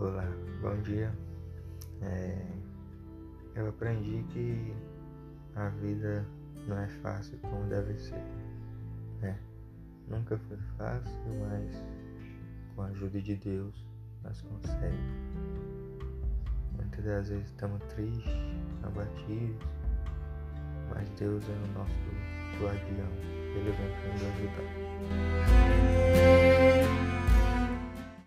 Olá, bom É, eu aprendi que a vida não é fácil como deve ser. É, Nunca foi fácil, mas com a ajuda de Deus nós conseguimos. Muitas das vezes estamos tristes, abatidos, mas Deus é o nosso guardião. Ele vem para nos ajudar.